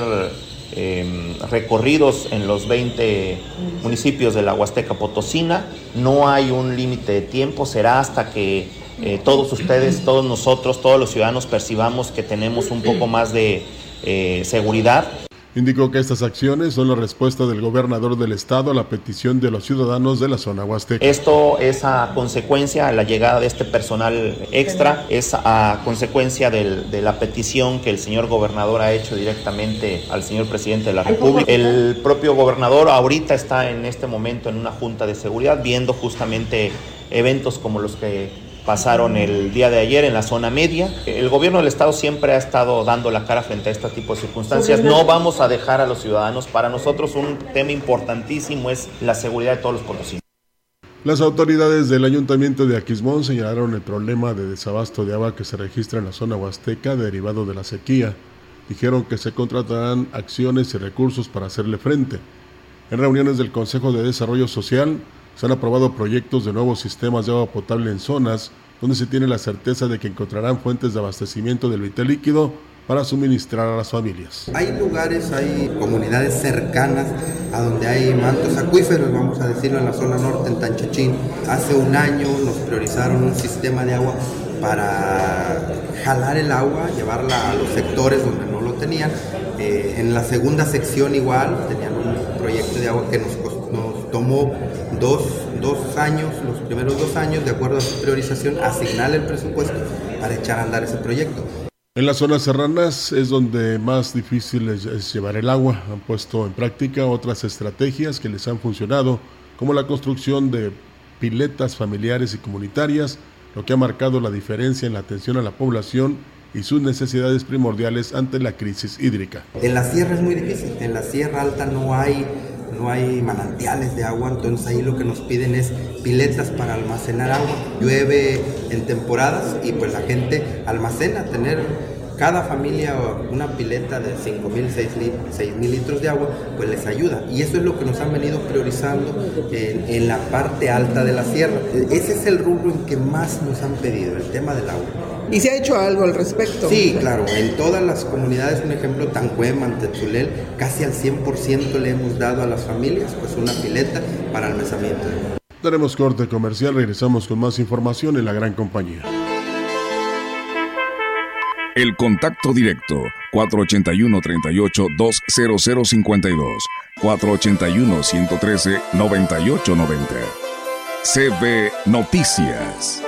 Speaker 18: eh, recorridos en los 20 municipios de la Huasteca Potosina. No hay un límite de tiempo, será hasta que eh, todos ustedes, todos nosotros, todos los ciudadanos percibamos que tenemos un poco más de eh, seguridad.
Speaker 5: Indicó que estas acciones son la respuesta del gobernador del estado a la petición de los ciudadanos de la zona huasteca.
Speaker 18: Esto es a consecuencia, la llegada de este personal extra, es a consecuencia del, de la petición que el señor gobernador ha hecho directamente al señor presidente de la República. El propio gobernador ahorita está en este momento en una junta de seguridad viendo justamente eventos como los que pasaron el día de ayer en la zona media. El gobierno del estado siempre ha estado dando la cara frente a este tipo de circunstancias. No vamos a dejar a los ciudadanos. Para nosotros un tema importantísimo es la seguridad de todos los potosinos.
Speaker 5: Las autoridades del ayuntamiento de Aquismón señalaron el problema de desabasto de agua que se registra en la zona huasteca derivado de la sequía. Dijeron que se contratarán acciones y recursos para hacerle frente. En reuniones del Consejo de Desarrollo Social, se han aprobado proyectos de nuevos sistemas de agua potable en zonas donde se tiene la certeza de que encontrarán fuentes de abastecimiento del vital líquido para suministrar a las familias.
Speaker 20: Hay lugares, hay comunidades cercanas a donde hay mantos acuíferos, vamos a decirlo, en la zona norte, en Tanchachín. Hace un año nos priorizaron un sistema de agua para jalar el agua, llevarla a los sectores donde no lo tenían. Eh, en la segunda sección igual tenían un proyecto de agua que nos, nos tomó dos, dos años, los primeros dos años, de acuerdo a su priorización, asignar el presupuesto para echar a andar ese proyecto.
Speaker 5: En las zonas serranas es donde más difícil es, es, llevar el agua. Han puesto en práctica otras estrategias que les han funcionado, como la construcción de piletas familiares y comunitarias, lo que ha marcado la diferencia en la atención a la población y sus necesidades primordiales ante la crisis hídrica.
Speaker 20: En la sierra es muy difícil, en la sierra alta no hay no hay manantiales de agua, entonces ahí lo que nos piden es piletas para almacenar agua. Llueve en temporadas y pues la gente almacena, tener cada familia una pileta de 5 mil, 6 mil litros de agua, pues les ayuda. Y eso es lo que nos han venido priorizando en, en la parte alta de la sierra. Ese es el rubro en que más nos han pedido, el tema del agua.
Speaker 13: ¿Y se ha hecho algo al respecto?
Speaker 20: Sí, claro. En todas las comunidades, un ejemplo, Tancuema, Antezulel, casi al 100% le hemos dado a las familias pues una pileta para almacenamiento.
Speaker 5: Tenemos corte comercial, regresamos con más información en la gran compañía.
Speaker 9: El contacto directo 481 38 20052 481 113 9890 CB Noticias.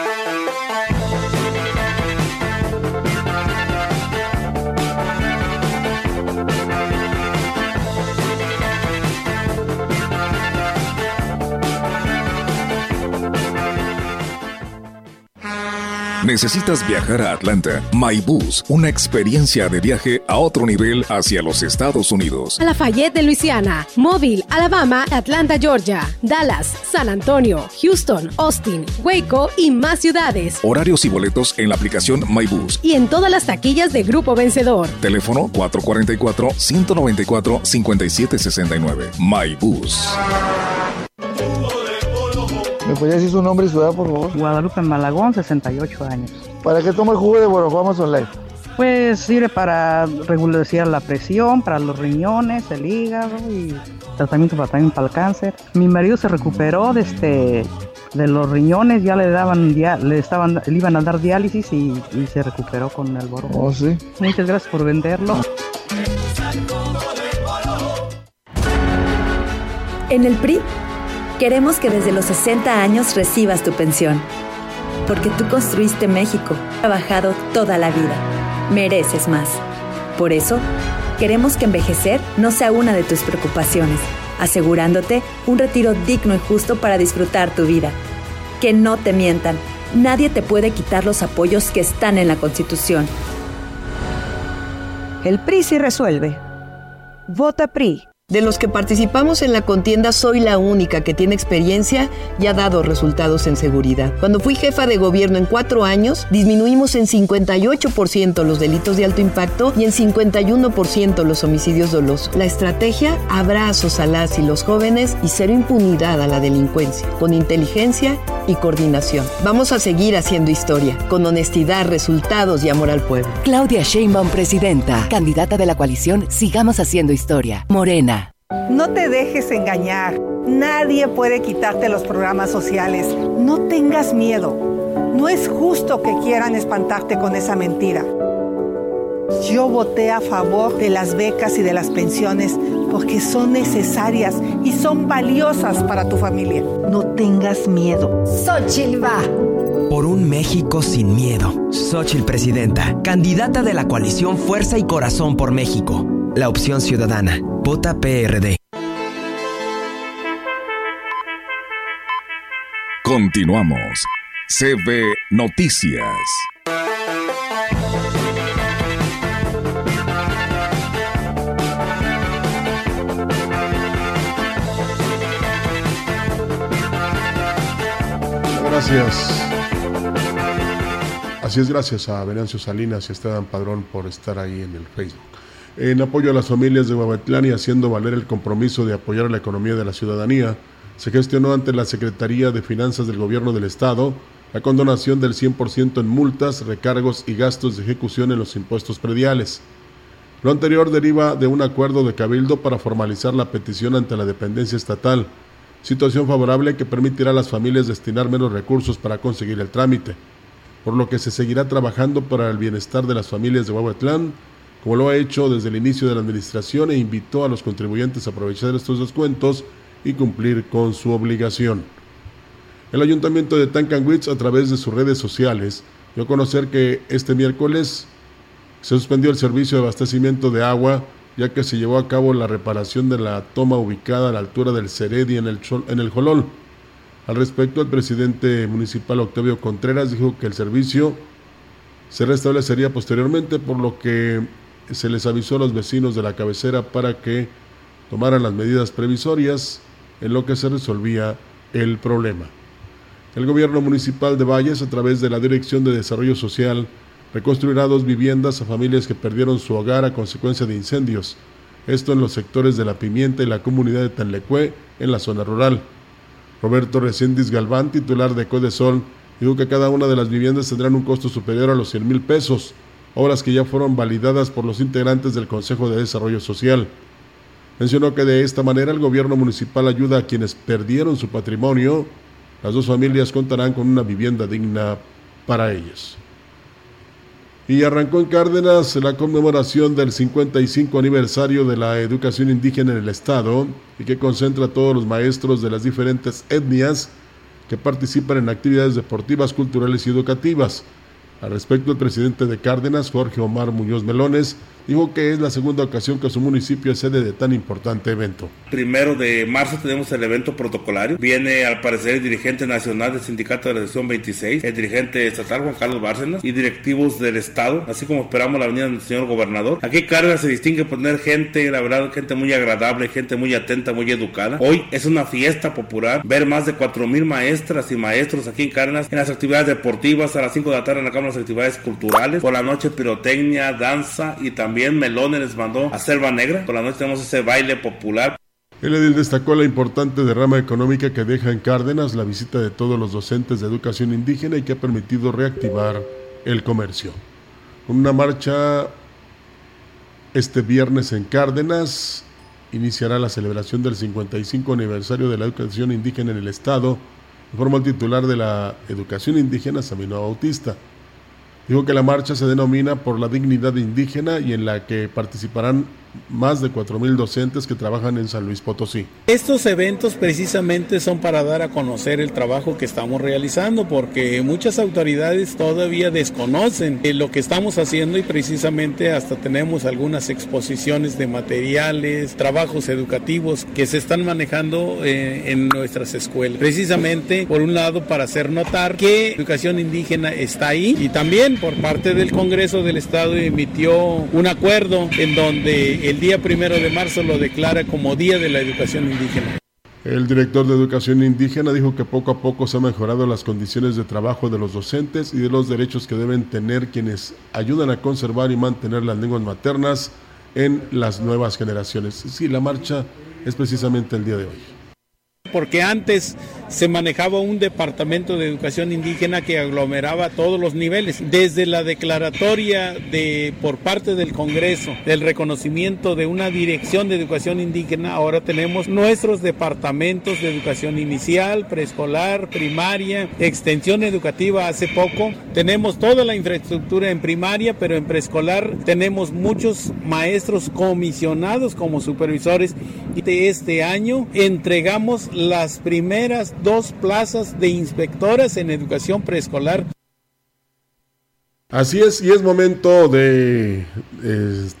Speaker 9: ¿Necesitas viajar a Atlanta? MyBus, una experiencia de viaje a otro nivel hacia los Estados Unidos.
Speaker 21: Lafayette de Luisiana, Mobile, Alabama, Atlanta, Georgia, Dallas, San Antonio, Houston, Austin, Waco y más ciudades.
Speaker 9: Horarios y boletos en la aplicación MyBus.
Speaker 21: Y en todas las taquillas de Grupo Vencedor.
Speaker 9: Teléfono 444-194-5769. MyBus.
Speaker 22: ¿Me podría decir su nombre y su edad, por favor?
Speaker 23: Guadalupe Malagón, 68 años.
Speaker 22: ¿Para qué toma el jugo de Borofama Life?
Speaker 23: Pues sirve para regularizar la presión, para los riñones, el hígado y tratamiento para, también para el cáncer. Mi marido se recuperó de este de los riñones, ya le daban le estaban le iban a dar diálisis y, y se recuperó con el boro.
Speaker 22: Oh, sí.
Speaker 23: Muchas gracias por venderlo.
Speaker 24: En el PRI queremos que desde los 60 años recibas tu pensión. Porque tú construiste México, trabajado toda la vida. Mereces más. Por eso, queremos que envejecer no sea una de tus preocupaciones, asegurándote un retiro digno y justo para disfrutar tu vida. Que no te mientan, nadie te puede quitar los apoyos que están en la Constitución.
Speaker 25: El PRI sí resuelve. Vota PRI.
Speaker 26: De los que participamos en la contienda, soy la única que tiene experiencia y ha dado resultados en seguridad. Cuando fui jefa de gobierno en cuatro años, disminuimos en 58% los delitos de alto impacto y en 51% los homicidios dolosos. La estrategia, abrazos a las y los jóvenes y cero impunidad a la delincuencia, con inteligencia y coordinación. Vamos a seguir haciendo historia, con honestidad, resultados y amor al pueblo.
Speaker 27: Claudia Sheinbaum, presidenta, candidata de la coalición Sigamos Haciendo Historia. Morena.
Speaker 13: No te dejes engañar. Nadie puede quitarte los programas sociales. No tengas miedo. No es justo que quieran espantarte con esa mentira. Yo voté a favor de las becas y de las pensiones porque son necesarias y son valiosas para tu familia. No tengas miedo.
Speaker 25: Xochitl va.
Speaker 14: Por un México sin miedo. Xochitl Presidenta, candidata de la coalición Fuerza y Corazón por México. La opción ciudadana. Vota PRD.
Speaker 9: Continuamos. CB Noticias.
Speaker 5: Gracias. Así es, gracias a Venancio Salinas y a Esteban Padrón por estar ahí en el Facebook. En apoyo a las familias de Guabatlán y haciendo valer el compromiso de apoyar la economía de la ciudadanía, se gestionó ante la Secretaría de Finanzas del Gobierno del Estado la condonación del 100% en multas, recargos y gastos de ejecución en los impuestos prediales. Lo anterior deriva de un acuerdo de Cabildo para formalizar la petición ante la dependencia estatal, situación favorable que permitirá a las familias destinar menos recursos para conseguir el trámite, por lo que se seguirá trabajando para el bienestar de las familias de Huehuetlán, como lo ha hecho desde el inicio de la administración e invitó a los contribuyentes a aprovechar estos descuentos y cumplir con su obligación. El ayuntamiento de Tancanwitz, a través de sus redes sociales, dio a conocer que este miércoles se suspendió el servicio de abastecimiento de agua, ya que se llevó a cabo la reparación de la toma ubicada a la altura del Ceredi en el, en el Jolol. Al respecto, el presidente municipal Octavio Contreras dijo que el servicio se restablecería posteriormente, por lo que se les avisó a los vecinos de la cabecera para que tomaran las medidas previsorias en lo que se resolvía el problema. El gobierno municipal de Valles, a través de la Dirección de Desarrollo Social, reconstruirá dos viviendas a familias que perdieron su hogar a consecuencia de incendios, esto en los sectores de La Pimienta y la comunidad de Tanlecue, en la zona rural. Roberto Reséndiz Galván, titular de Codesol, dijo que cada una de las viviendas tendrán un costo superior a los 100 mil pesos, obras que ya fueron validadas por los integrantes del Consejo de Desarrollo Social. Mencionó que de esta manera el gobierno municipal ayuda a quienes perdieron su patrimonio. Las dos familias contarán con una vivienda digna para ellas. Y arrancó en Cárdenas la conmemoración del 55 aniversario de la educación indígena en el Estado y que concentra a todos los maestros de las diferentes etnias que participan en actividades deportivas, culturales y educativas. Al respecto, el presidente de Cárdenas, Jorge Omar Muñoz Melones, dijo que es la segunda ocasión que su municipio es sede de tan importante evento.
Speaker 28: Primero de marzo tenemos el evento protocolario. Viene al parecer el dirigente nacional del sindicato de la sección 26, el dirigente estatal Juan Carlos Bárcenas y directivos del estado, así como esperamos la venida del señor gobernador. Aquí Cárdenas se distingue por tener gente, la verdad, gente muy agradable, gente muy atenta, muy educada. Hoy es una fiesta popular, ver más de 4 mil maestras y maestros aquí en Cárdenas en las actividades deportivas a las 5 de la tarde en la Cámara de las actividades culturales, por la noche pirotecnia, danza y también Melones les mandó a Selva Negra, por la noche tenemos ese baile popular.
Speaker 5: El edil destacó la importante derrama económica que deja en Cárdenas la visita de todos los docentes de educación indígena y que ha permitido reactivar el comercio. Una marcha este viernes en Cárdenas iniciará la celebración del 55 aniversario de la educación indígena en el Estado, informó el titular de la educación indígena, Samino Bautista. Dijo que la marcha se denomina por la dignidad indígena y en la que participarán más de 4.000 docentes que trabajan en San Luis Potosí.
Speaker 29: Estos eventos precisamente son para dar a conocer el trabajo que estamos realizando porque muchas autoridades todavía desconocen lo que estamos haciendo y precisamente hasta tenemos algunas exposiciones de materiales, trabajos educativos que se están manejando eh, en nuestras escuelas. Precisamente, por un lado, para hacer notar que educación indígena está ahí y también por parte del Congreso del Estado emitió un acuerdo en donde el día primero de marzo lo declara como Día de la Educación Indígena.
Speaker 5: El director de Educación Indígena dijo que poco a poco se han mejorado las condiciones de trabajo de los docentes y de los derechos que deben tener quienes ayudan a conservar y mantener las lenguas maternas en las nuevas generaciones. Sí, la marcha es precisamente el día de hoy
Speaker 29: porque antes se manejaba un departamento de educación indígena que aglomeraba todos los niveles, desde la declaratoria de por parte del Congreso del reconocimiento de una dirección de educación indígena, ahora tenemos nuestros departamentos de educación inicial, preescolar, primaria, extensión educativa. Hace poco, tenemos toda la infraestructura en primaria, pero en preescolar tenemos muchos maestros comisionados como supervisores y este año entregamos las primeras dos plazas de inspectoras en educación preescolar.
Speaker 5: Así es, y es momento de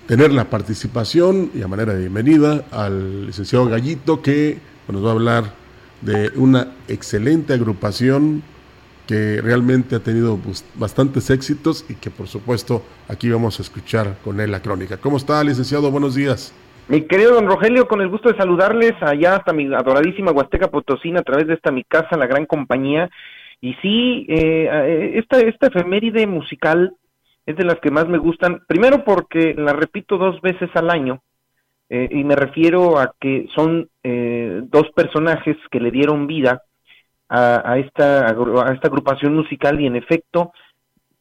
Speaker 5: tener la participación y a manera de bienvenida al licenciado Gallito que nos va a hablar de una excelente agrupación que realmente ha tenido pues, bastantes éxitos y que por supuesto aquí vamos a escuchar con él la crónica. ¿Cómo está, licenciado? Buenos días.
Speaker 30: Mi querido don Rogelio, con el gusto de saludarles allá hasta mi adoradísima Huasteca Potosina a través de esta mi casa, la gran compañía. Y sí, eh, eh, esta, esta efeméride musical es de las que más me gustan, primero porque la repito dos veces al año, eh, y me refiero a que son dos personajes que le dieron vida a, a, esta, a esta agrupación musical y en efecto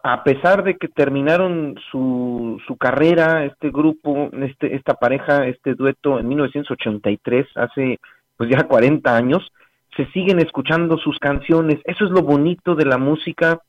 Speaker 30: a pesar de que terminaron su, su carrera, este grupo, este, esta pareja, este dueto en 1983, hace pues ya 40 años, se siguen escuchando sus canciones. Eso es lo bonito de la música,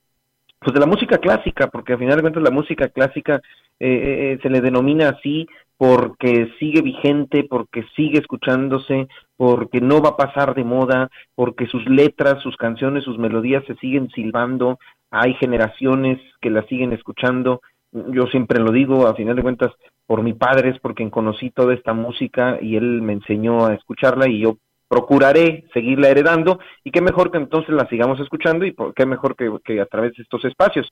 Speaker 30: pues de la música clásica, porque al final de cuentas la música clásica eh, eh, eh, se le denomina así porque sigue vigente, porque sigue escuchándose, porque no va a pasar de moda, porque sus letras, sus canciones, sus melodías se siguen silbando, hay generaciones que la siguen escuchando. Yo siempre lo digo, a final de cuentas, por mi padre es porque conocí toda esta música y él me enseñó a escucharla y yo procuraré seguirla heredando y qué mejor que entonces la sigamos escuchando y qué mejor que, que a través de estos espacios.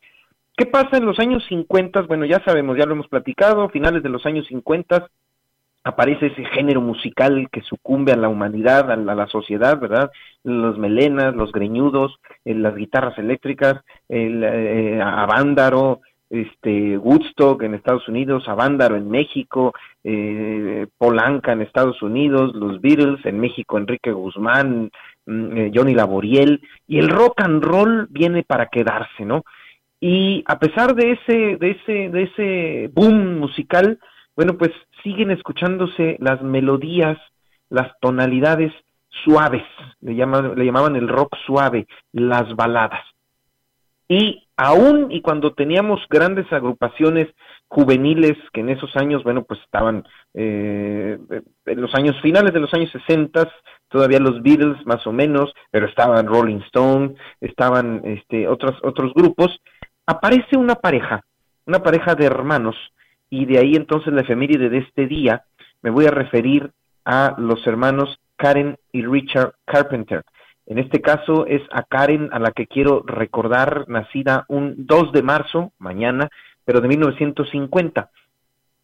Speaker 30: ¿Qué pasa en los años 50? Bueno, ya sabemos, ya lo hemos platicado, finales de los años 50 aparece ese género musical que sucumbe a la humanidad, a la, sociedad, ¿verdad? Los melenas, los greñudos, eh, las guitarras eléctricas, el, eh, Avándaro, este, Woodstock en Estados Unidos, Avándaro en México, eh, Polanca en Estados Unidos, los Beatles en México, Enrique Guzmán, mm, eh, Johnny Laboriel, y el rock and roll viene para quedarse, ¿no? Y a pesar de ese, de ese, de ese boom musical, bueno, pues siguen escuchándose las melodías, las tonalidades suaves, le, llaman, le llamaban el rock suave, las baladas. Y aún y cuando teníamos grandes agrupaciones juveniles que en esos años, bueno, pues estaban eh, en los años finales de los años 60, todavía los Beatles más o menos, pero estaban Rolling Stone, estaban este, otros, otros grupos, aparece una pareja, una pareja de hermanos y de ahí entonces la efeméride de este día, me voy a referir a los hermanos Karen y Richard Carpenter. En este caso es a Karen a la que quiero recordar, nacida un 2 de marzo, mañana, pero de 1950.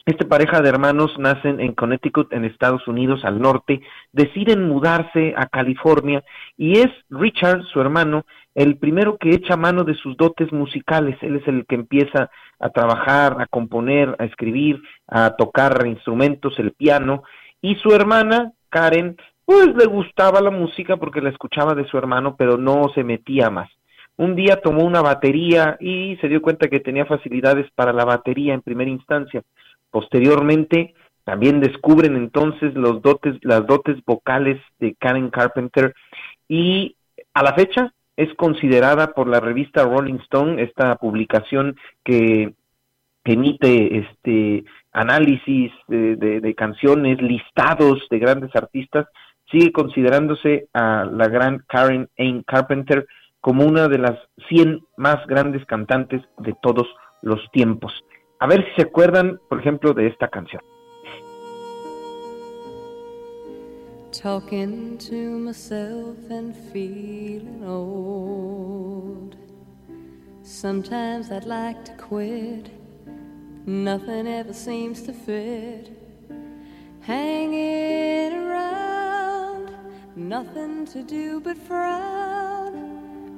Speaker 30: Esta pareja de hermanos nacen en Connecticut, en Estados Unidos, al norte, deciden mudarse a California y es Richard, su hermano, el primero que echa mano de sus dotes musicales. Él es el que empieza a trabajar, a componer, a escribir, a tocar instrumentos, el piano, y su hermana, Karen, pues le gustaba la música porque la escuchaba de su hermano, pero no se metía más. Un día tomó una batería y se dio cuenta que tenía facilidades para la batería en primera instancia. Posteriormente, también descubren entonces los dotes, las dotes vocales de Karen Carpenter y a la fecha es considerada por la revista Rolling Stone, esta publicación que emite este análisis de, canciones, listados de grandes artistas, sigue considerándose a la gran Karen Ain Carpenter como una de las 100 más grandes cantantes de todos los tiempos. A ver si se acuerdan, por ejemplo, de esta canción.
Speaker 31: Talking to myself and feeling old. Sometimes I'd like to quit. Nothing ever seems to fit. Hanging around, nothing to do but frown.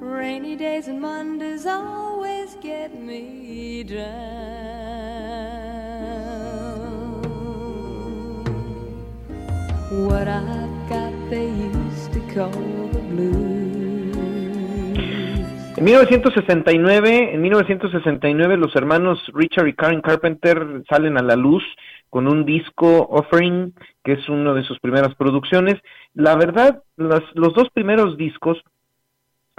Speaker 31: Rainy days Mondays always get me down. What I've got they used to call the blues.
Speaker 30: En 1969, en 1969 los hermanos Richard y Karen Carpenter salen a la luz con un disco Offering, que es una de sus primeras producciones. La verdad, las, los dos primeros discos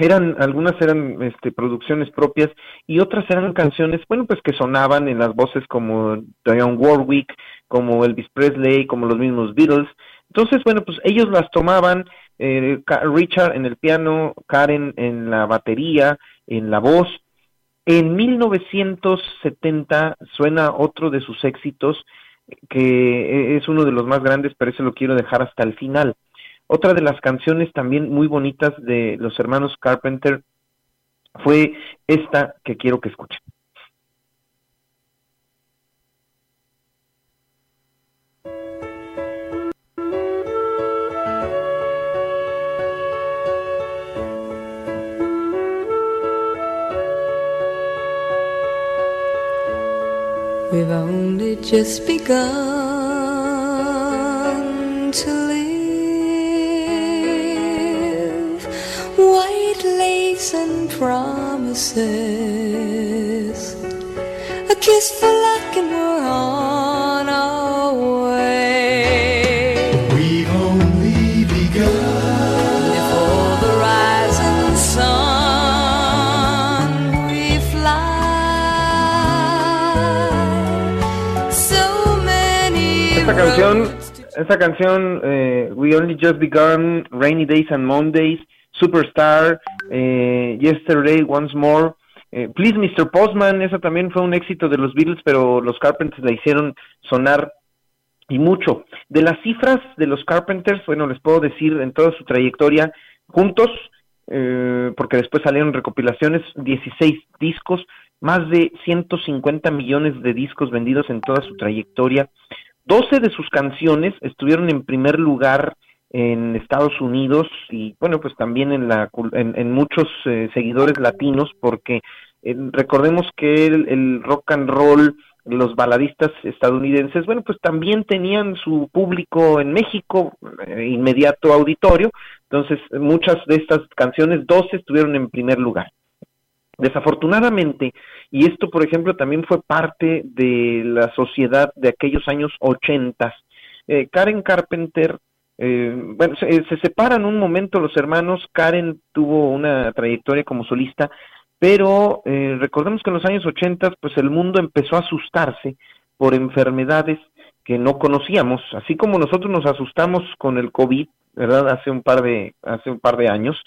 Speaker 30: eran algunas eran este, producciones propias y otras eran canciones, bueno, pues que sonaban en las voces como Dionne Warwick, como Elvis Presley, como los mismos Beatles. Entonces, bueno, pues ellos las tomaban, eh, Richard en el piano, Karen en la batería, en la voz. En 1970 suena otro de sus éxitos, que es uno de los más grandes, pero eso lo quiero dejar hasta el final. Otra de las canciones también muy bonitas de los hermanos Carpenter fue esta que quiero que escuchen.
Speaker 31: Lace and promises. A kiss for luck and we're on our way.
Speaker 32: We've only begun.
Speaker 31: Before the rising sun, we fly. So many
Speaker 30: Esta canción, esta canción, eh, We Only Just Begun, Rainy Days and Mondays, Superstar, eh, Yesterday, Once More, eh, Please Mr. Postman, esa también fue un éxito de los Beatles, pero los Carpenters la hicieron sonar y mucho. De las cifras de los Carpenters, bueno, les puedo decir en toda su trayectoria, juntos, eh, porque después salieron recopilaciones, 16 discos, más de 150 millones de discos vendidos en toda su trayectoria. 12 de sus canciones estuvieron en primer lugar en Estados Unidos y bueno pues también en la en, en muchos eh, seguidores latinos porque eh, recordemos que el, rock and roll los baladistas estadounidenses, bueno, pues también tenían su público en México, eh, inmediato auditorio, entonces muchas de estas canciones, 12 estuvieron en primer lugar. Desafortunadamente, y esto por ejemplo también fue parte de la sociedad de aquellos años ochentas, eh, Karen Carpenter, eh, bueno, se, se separan un momento los hermanos, Karen tuvo una trayectoria como solista, pero eh, recordemos que en los años ochentas pues el mundo empezó a asustarse por enfermedades que no conocíamos, así como nosotros nos asustamos con el COVID, ¿verdad? Hace un par de, hace un par de años,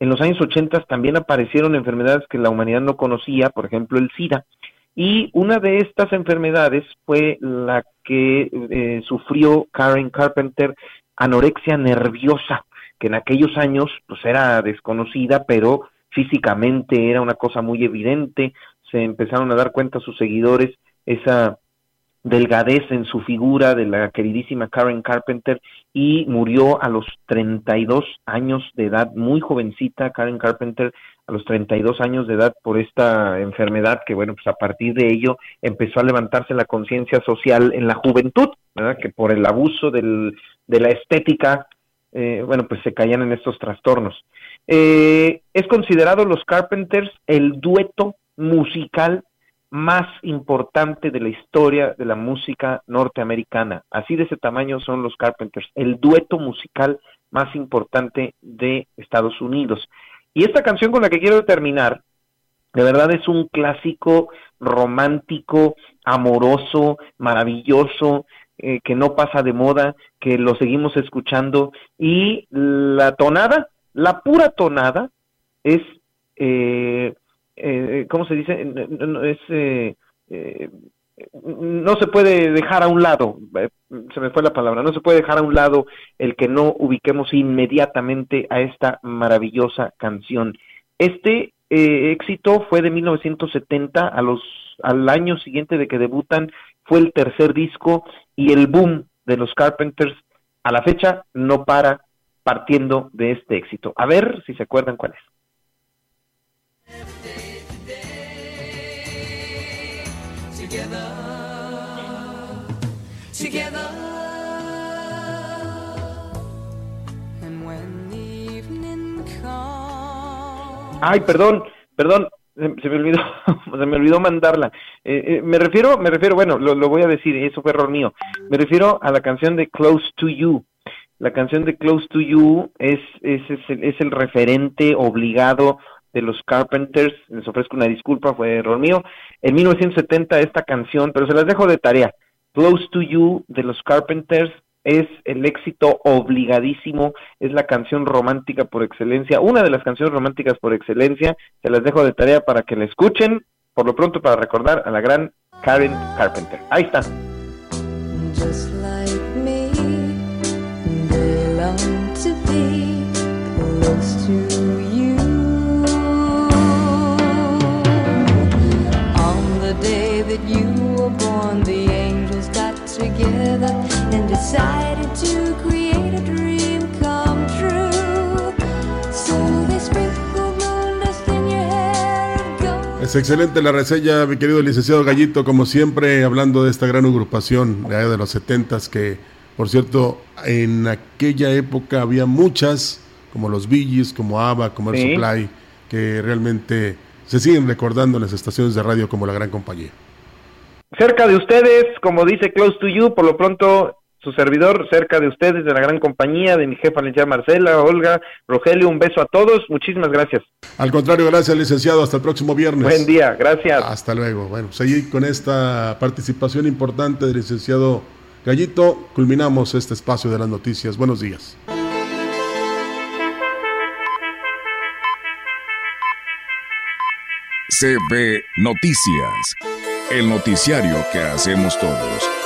Speaker 30: en los años 80 también aparecieron enfermedades que la humanidad no conocía, por ejemplo el SIDA, Y una de estas enfermedades fue la que eh, sufrió Karen Carpenter, anorexia nerviosa, que en aquellos años pues era desconocida, pero físicamente era una cosa muy evidente, se empezaron a dar cuenta sus seguidores esa delgadez en su figura de la queridísima Karen Carpenter y murió a los 32 años de edad, muy jovencita Karen Carpenter, a los 32 años de edad por esta enfermedad que bueno, pues a partir de ello empezó a levantarse la conciencia social en la juventud, ¿verdad? Que por el abuso del, de la estética, eh, bueno, pues se caían en estos trastornos. Eh, es considerado los Carpenters el dueto musical más importante de la historia de la música norteamericana. Así de ese tamaño son los Carpenters, el dueto musical más importante de Estados Unidos. Y esta canción con la que quiero terminar, de verdad es un clásico romántico, amoroso, maravilloso, eh, que no pasa de moda, que lo seguimos escuchando y la tonada, la pura tonada es eh, eh, ¿cómo se dice? Eh, eh, no se puede dejar a un lado, se me fue la palabra, no se puede dejar a un lado el que no ubiquemos inmediatamente a esta maravillosa canción. Este éxito fue de 1970, a los, al año siguiente de que debutan, fue el tercer disco y el boom de los Carpenters a la fecha no para partiendo de este éxito. A ver si se acuerdan cuál es. Ay, perdón, perdón, se me olvidó, se me olvidó mandarla. Eh, eh, me refiero, me refiero, bueno, lo, voy a decir, eso fue error mío. Me refiero a la canción de Close to You. La canción de Close to You es, es, es, el, es el referente obligado de los Carpenters. Les ofrezco una disculpa, fue error mío. En 1970 esta canción, pero se las dejo de tarea. Close to You de los Carpenters es el éxito obligadísimo, es la canción romántica por excelencia, una de las canciones románticas por excelencia, se las dejo de tarea para que la escuchen, por lo pronto para recordar a la gran Karen Carpenter. Ahí está.
Speaker 31: Just like me, to to you. On the day that you were born, the angels got together decided to create a dream come true. So they sprinkled moon dust in your hair and gold.
Speaker 5: Es excelente la reseña, mi querido licenciado Gallito, como siempre, hablando de esta gran agrupación de, de los setentas que, por cierto, en aquella época había muchas, como los Billys, como ABBA, como el
Speaker 30: Sí.
Speaker 5: Supply, que realmente se siguen recordando en las estaciones de radio como la gran compañía.
Speaker 30: Cerca de ustedes, como dice Close to You, por lo pronto su servidor cerca de ustedes, de la gran compañía, de mi jefa licenciada Marcela, Olga, Rogelio, un beso a todos, muchísimas gracias.
Speaker 5: Al contrario, gracias, licenciado. Hasta el próximo viernes.
Speaker 30: Buen día, gracias.
Speaker 5: Hasta luego. Bueno, seguir con esta participación importante del licenciado Gallito, culminamos este espacio de las noticias. Buenos días.
Speaker 9: CB Noticias, el noticiario que hacemos todos.